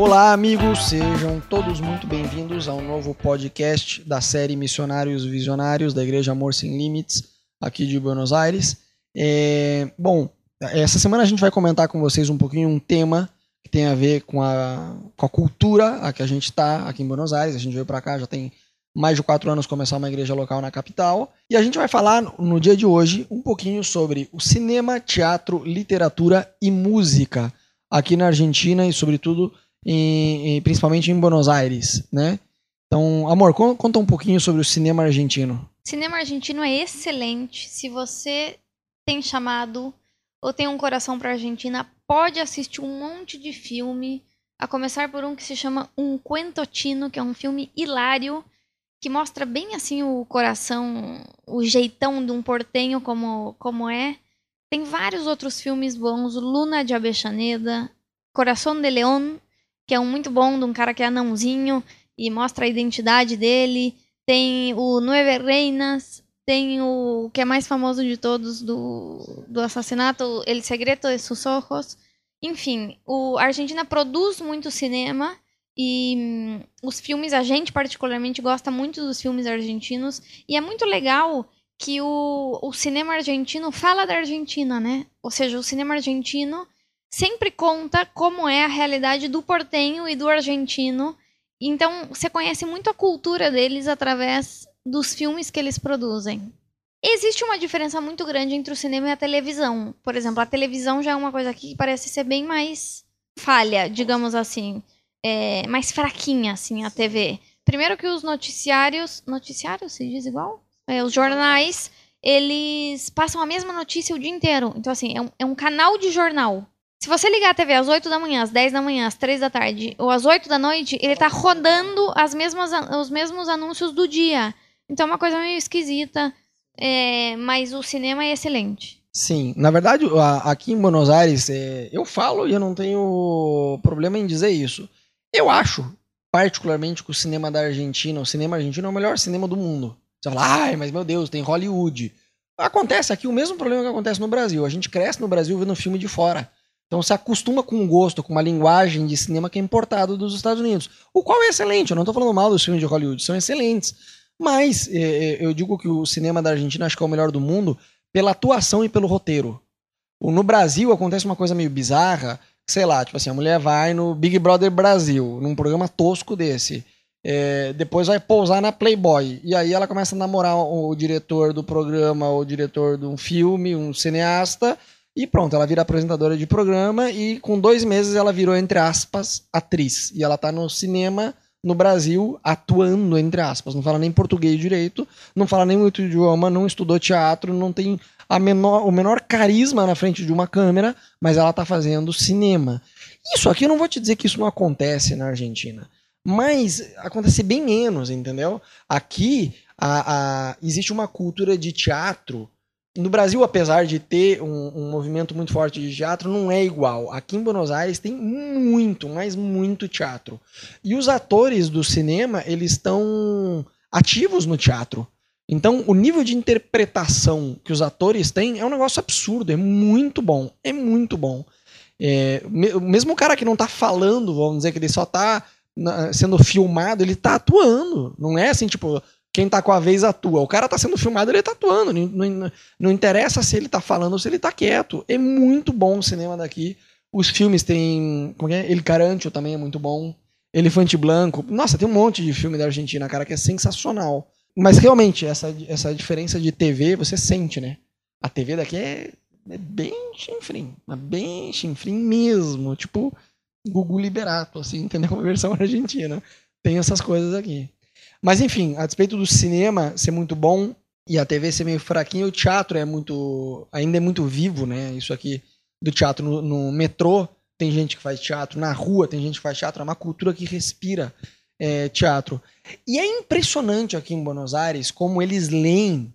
Olá, amigos, sejam todos muito bem-vindos ao novo podcast da série Missionários Visionários da Igreja Amor Sem Limites, aqui de Buenos Aires. É, bom, essa semana a gente vai comentar com vocês um pouquinho um tema que tem a ver com a, com a cultura a que a gente está aqui em Buenos Aires. A gente veio para cá já tem mais de quatro anos começar uma igreja local na capital. E a gente vai falar no dia de hoje um pouquinho sobre o cinema, teatro, literatura e música aqui na Argentina e, sobretudo, em, em, principalmente em Buenos Aires, né? Então, amor, conta um pouquinho sobre o cinema argentino. Cinema argentino é excelente. Se você tem chamado ou tem um coração para Argentina, pode assistir um monte de filme, a começar por um que se chama Um Quentotino, que é um filme hilário que mostra bem assim o coração, o jeitão de um portenho como, como é. Tem vários outros filmes bons, Luna de Abechaneda, Coração de León, que é um muito bom de um cara que é anãozinho e mostra a identidade dele. Tem o Nueve Reinas, tem o que é mais famoso de todos do, do assassinato, El Segredo de Sus Ojos. Enfim, o, a Argentina produz muito cinema e hum, os filmes, a gente particularmente gosta muito dos filmes argentinos. E é muito legal que o, o cinema argentino fala da Argentina, né? Ou seja, o cinema argentino sempre conta como é a realidade do portenho e do argentino. Então, você conhece muito a cultura deles através dos filmes que eles produzem. Existe uma diferença muito grande entre o cinema e a televisão. Por exemplo, a televisão já é uma coisa que parece ser bem mais falha, digamos assim é, mais fraquinha, assim, a TV. Primeiro que os noticiários. Noticiários se diz igual? É, os jornais, eles passam a mesma notícia o dia inteiro. Então, assim, é um, é um canal de jornal. Se você ligar a TV às 8 da manhã, às 10 da manhã, às 3 da tarde ou às 8 da noite, ele tá rodando as mesmas, os mesmos anúncios do dia. Então é uma coisa meio esquisita, é, mas o cinema é excelente. Sim, na verdade, aqui em Buenos Aires, é, eu falo e eu não tenho problema em dizer isso. Eu acho, particularmente, que o cinema da Argentina, o cinema argentino é o melhor cinema do mundo. Você fala, ai, mas meu Deus, tem Hollywood. Acontece aqui o mesmo problema que acontece no Brasil. A gente cresce no Brasil vendo filme de fora. Então se acostuma com um gosto, com uma linguagem de cinema que é importado dos Estados Unidos. O qual é excelente, eu não estou falando mal dos filmes de Hollywood, são excelentes. Mas é, é, eu digo que o cinema da Argentina acho que é o melhor do mundo pela atuação e pelo roteiro. No Brasil acontece uma coisa meio bizarra, sei lá, tipo assim, a mulher vai no Big Brother Brasil, num programa tosco desse. É, depois vai pousar na Playboy. E aí ela começa a namorar o, o diretor do programa, o diretor de um filme, um cineasta. E pronto, ela vira apresentadora de programa e com dois meses ela virou, entre aspas, atriz. E ela tá no cinema no Brasil atuando, entre aspas. Não fala nem português direito, não fala nem muito idioma, não estudou teatro, não tem a menor, o menor carisma na frente de uma câmera, mas ela está fazendo cinema. Isso aqui eu não vou te dizer que isso não acontece na Argentina, mas acontece bem menos, entendeu? Aqui a, a, existe uma cultura de teatro. No Brasil, apesar de ter um, um, movimento muito forte de teatro, não é igual. Aqui em Buenos Aires tem muito, mas muito teatro. E os atores do cinema, eles estão ativos no teatro. Então, o nível de interpretação que os atores têm é um negócio absurdo, é muito bom, é muito bom. É, mesmo o cara que não está falando, vamos dizer que ele só está sendo filmado, ele está atuando. Não é assim, tipo, quem está com a vez atua. O cara está sendo filmado, ele está atuando. Não, não, não, interessa se ele está falando ou se ele está quieto. É muito bom o cinema daqui. Os filmes têm. Como é? El Carancho também é muito bom. Elefante Blanco. Nossa, tem um monte de filme da Argentina, cara, que é sensacional. Mas realmente, essa, essa diferença de TV você sente, né? A TV daqui é, é bem chinfrim. É bem chinfrim mesmo. Tipo, Gugu Liberato, assim, entendeu? Uma versão argentina. Tem essas coisas aqui. Mas enfim, a despeito do cinema ser muito bom e a TV ser meio fraquinha, o teatro é muito. ainda é muito vivo, né? Isso aqui do teatro no, no metrô tem gente que faz teatro, na rua tem gente que faz teatro, é uma cultura que respira é, teatro. E é impressionante aqui em Buenos Aires como eles leem.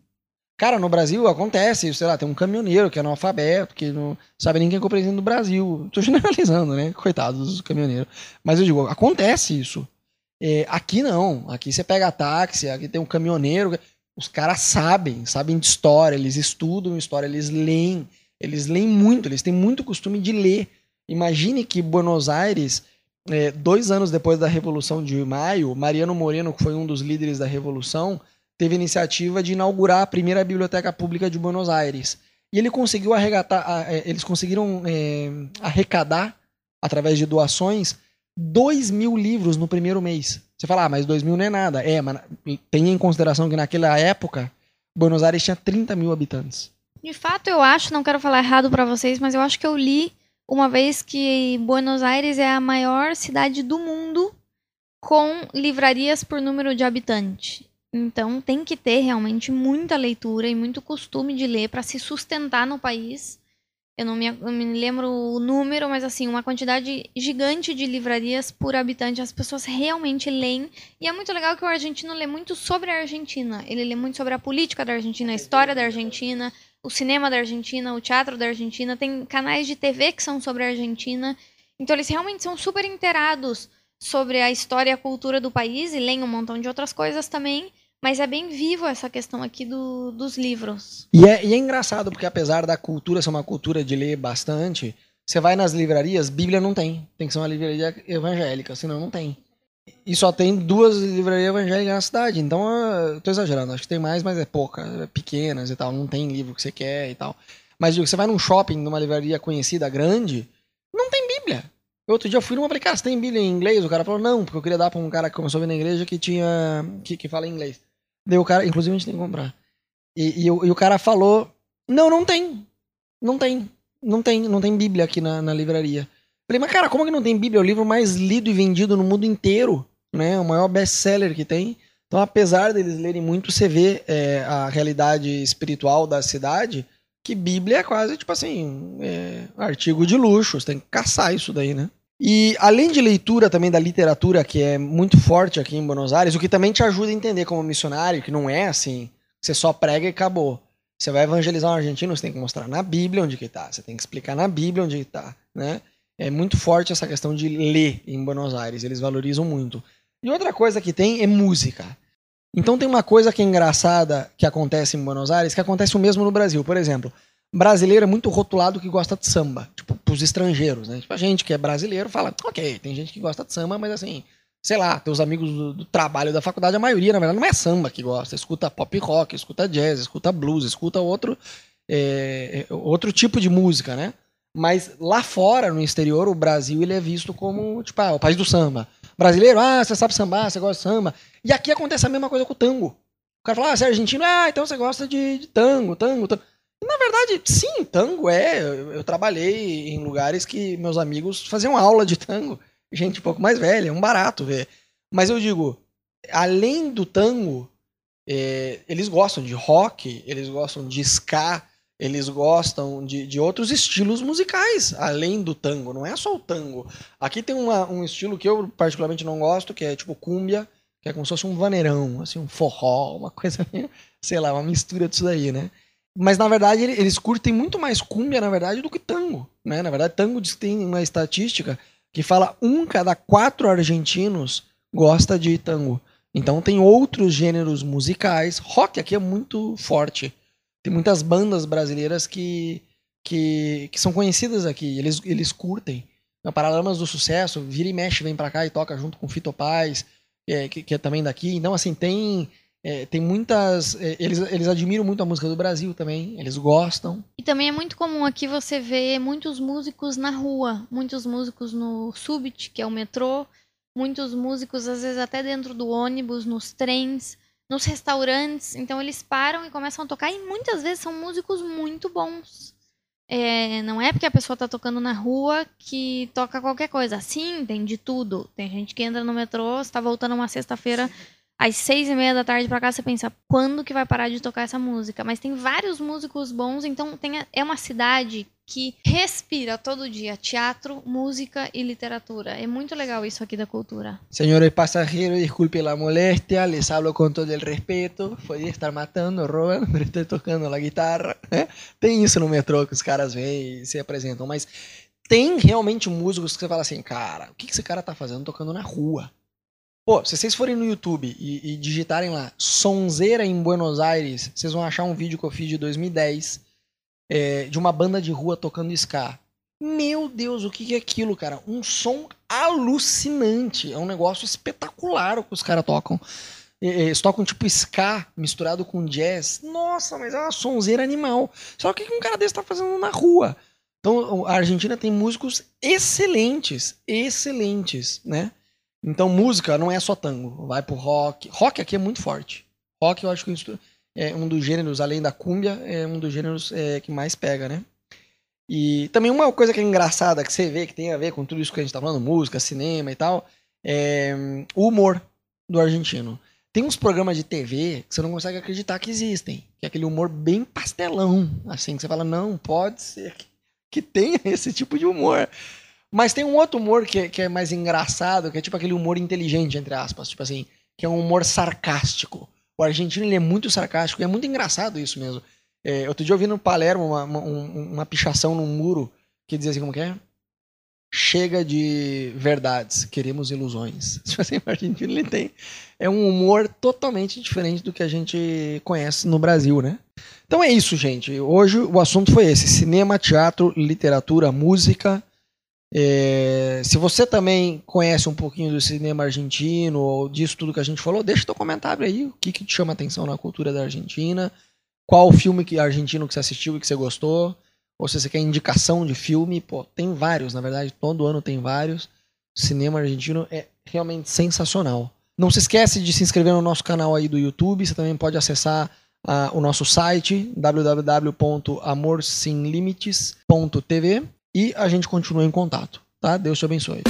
Cara, no Brasil acontece, sei lá, tem um caminhoneiro que é analfabeto, que não sabe nem quem é o presidente do Brasil. Tô generalizando, né? Coitados dos caminhoneiros. Mas eu digo, acontece isso. É, aqui não. Aqui você pega táxi, aqui tem um caminhoneiro. Os caras sabem, sabem de história, eles estudam história, eles leem. Eles leem muito, eles têm muito costume de ler. Imagine que Buenos Aires é, dois anos depois da Revolução de Maio, Mariano Moreno, que foi um dos líderes da Revolução, teve a iniciativa de inaugurar a primeira biblioteca pública de Buenos Aires. E ele conseguiu arregatar, é, eles conseguiram é, arrecadar, através de doações, 2 mil livros no primeiro mês. Você fala, ah, mas 2 mil não é nada. É, mas tenha em consideração que naquela época, Buenos Aires tinha 30 mil habitantes. De fato, eu acho, não quero falar errado para vocês, mas eu acho que eu li uma vez que Buenos Aires é a maior cidade do mundo com livrarias por número de habitante. Então tem que ter realmente muita leitura e muito costume de ler para se sustentar no país. Eu não me, eu me, lembro o número, mas assim, uma quantidade gigante de livrarias por habitante. As pessoas realmente leem. E é muito legal que o argentino lê muito sobre a Argentina. Ele lê muito sobre a política da Argentina, a história da Argentina, o cinema da Argentina, o teatro da Argentina. Tem canais de TV que são sobre a Argentina. Então eles realmente são super inteirados sobre a história e a cultura do país e leem um montão de outras coisas também. Mas é bem vivo essa questão aqui do, dos livros. E é, e é engraçado, porque apesar da cultura ser uma cultura de ler bastante, você vai nas livrarias, Bíblia não tem. Tem que ser uma livraria evangélica, senão não tem. E só tem duas livrarias evangélicas na cidade. Então, eu tô exagerando. Acho que tem mais, mas é pouca. É pequenas e tal. Não tem livro que você quer e tal. Mas digo, você vai num shopping, numa livraria conhecida, grande, não tem Bíblia. Outro dia eu fui numa falei, cara, você tem Bíblia em inglês? O cara falou, não, porque eu queria dar pra um cara que começou a vir na igreja que tinha. que, que fala inglês. Daí o cara, inclusive a gente tem que comprar. E, e, e, o cara falou: Não, não tem. Não tem. Não tem, não tem Bíblia aqui na, na livraria. Falei, mas cara, como que não tem Bíblia? É o livro mais lido e vendido no mundo inteiro, né? O maior best-seller que tem. Então, apesar deles lerem muito, você vê é, a realidade espiritual da cidade, que Bíblia é quase, tipo assim, é, artigo de luxo. Você tem que caçar isso daí, né? E além de leitura também da literatura, que é muito forte aqui em Buenos Aires, o que também te ajuda a entender como missionário, que não é assim, você só prega e acabou. Você vai evangelizar um argentino, você tem que mostrar na Bíblia onde que tá, você tem que explicar na Bíblia onde que tá, né? É muito forte essa questão de ler em Buenos Aires, eles valorizam muito. E outra coisa que tem é música. Então tem uma coisa que é engraçada que acontece em Buenos Aires, que acontece o mesmo no Brasil. Por exemplo, brasileiro é muito rotulado que gosta de samba, tipo, pros estrangeiros, né? Tipo, a gente que é brasileiro fala, ok, tem gente que gosta de samba, mas assim, sei lá, teus amigos do, do, trabalho da faculdade, a maioria, na verdade, não é samba que gosta, escuta pop rock, escuta jazz, escuta blues, escuta outro, é, é, outro tipo de música, né? Mas lá fora, no exterior, o Brasil ele é visto como, tipo, ah, o país do samba. Brasileiro, ah, você sabe sambar, você gosta de samba. E aqui acontece a mesma coisa com o tango. O cara fala, ah, você é argentino, ah, então você gosta de, de tango, tango, tango. Na verdade, sim, tango é. Eu, eu, trabalhei em lugares que meus amigos faziam aula de tango. Gente um pouco mais velha, é um barato ver. Mas eu digo, além do tango, é, eles gostam de rock, eles gostam de ska, eles gostam de, de outros estilos musicais, além do tango. Não é só o tango. Aqui tem uma, um estilo que eu particularmente não gosto, que é tipo cúmbia, que é como se fosse um vaneirão, assim, um forró, uma coisa, sei lá, uma mistura disso daí, né? Mas na verdade eles curtem muito mais cumbia, na verdade, do que tango. Né? Na verdade, tango tem uma estatística que fala um cada quatro argentinos gosta de tango. Então tem outros gêneros musicais. Rock aqui é muito forte. Tem muitas bandas brasileiras que, que, que são conhecidas aqui. Eles, eles curtem. Na Paralamas do Sucesso, vira e mexe, vem pra cá e toca junto com Fito Paz, é, que, que é também daqui. Então, assim, tem é, tem muitas. É, eles, eles admiram muito a música do Brasil também, eles gostam. E também é muito comum aqui você ver muitos músicos na rua, muitos músicos no Subit, que é o metrô, muitos músicos, às vezes até dentro do ônibus, nos trens, nos restaurantes. Então eles param e começam a tocar, e muitas vezes são músicos muito bons. É, não é porque a pessoa está tocando na rua que toca qualquer coisa. Sim, tem de tudo. Tem gente que entra no metrô, está voltando uma sexta-feira às seis e meia da tarde pra cá, você pensa, quando que vai parar de tocar essa música? Mas tem vários músicos bons, então tem, é uma cidade que respira todo dia teatro, música e literatura. É muito legal isso aqui da cultura. Senhores passageiros, desculpe a moléstia, les hablo com todo o respeito. Podia estar matando, roubando, mas estou tocando a guitarra. Né? Tem isso no metrô que os caras vêm e se apresentam, mas tem realmente músicos que você fala assim, cara, o que esse cara tá fazendo tocando na rua? Pô, se vocês forem no YouTube e, e, digitarem lá Sonzeira em Buenos Aires, vocês vão achar um vídeo que eu fiz de 2010 é, de uma banda de rua tocando ska. Meu Deus, o que é aquilo, cara? Um som alucinante. É um negócio espetacular o que os caras tocam. Eles tocam tipo ska misturado com jazz. Nossa, mas é uma sonzeira animal. Só que o que um cara desse tá fazendo na rua? Então, a Argentina tem músicos excelentes, excelentes, né? Então, música não é só tango, vai pro rock. Rock aqui é muito forte. Rock eu acho que é um dos gêneros, além da cúmbia, é um dos gêneros é, que mais pega, né? E também uma coisa que é engraçada, que você vê que tem a ver com tudo isso que a gente tá falando, música, cinema e tal, é o humor do argentino. Tem uns programas de TV que você não consegue acreditar que existem, que é aquele humor bem pastelão, assim, que você fala, não, pode ser que, que tenha esse tipo de humor. Mas tem um outro humor que, que é mais engraçado, que é tipo aquele humor inteligente, entre aspas, tipo assim, que é um humor sarcástico. O argentino ele é muito sarcástico, e é muito engraçado isso mesmo. É, outro dia eu vi no Palermo uma, uma, uma pichação num muro que dizia assim, como que é? Chega de verdades, queremos ilusões. Tipo assim, o argentino ele tem. É um humor totalmente diferente do que a gente conhece no Brasil, né? Então é isso, gente. Hoje o assunto foi esse: cinema, teatro, literatura, música. É, se você também conhece um pouquinho do cinema argentino ou disso tudo que a gente falou, deixa teu comentário aí. O que, que te chama atenção na cultura da Argentina? Qual filme que, argentino que você assistiu e que você gostou? Ou se você quer indicação de filme, pô, tem vários, na verdade, todo ano tem vários. O cinema argentino é realmente sensacional. Não se esquece de se inscrever no nosso canal aí do YouTube. Você também pode acessar uh, o nosso site www.amorsemlimites.tv e a gente continua em contato, tá? Deus te abençoe.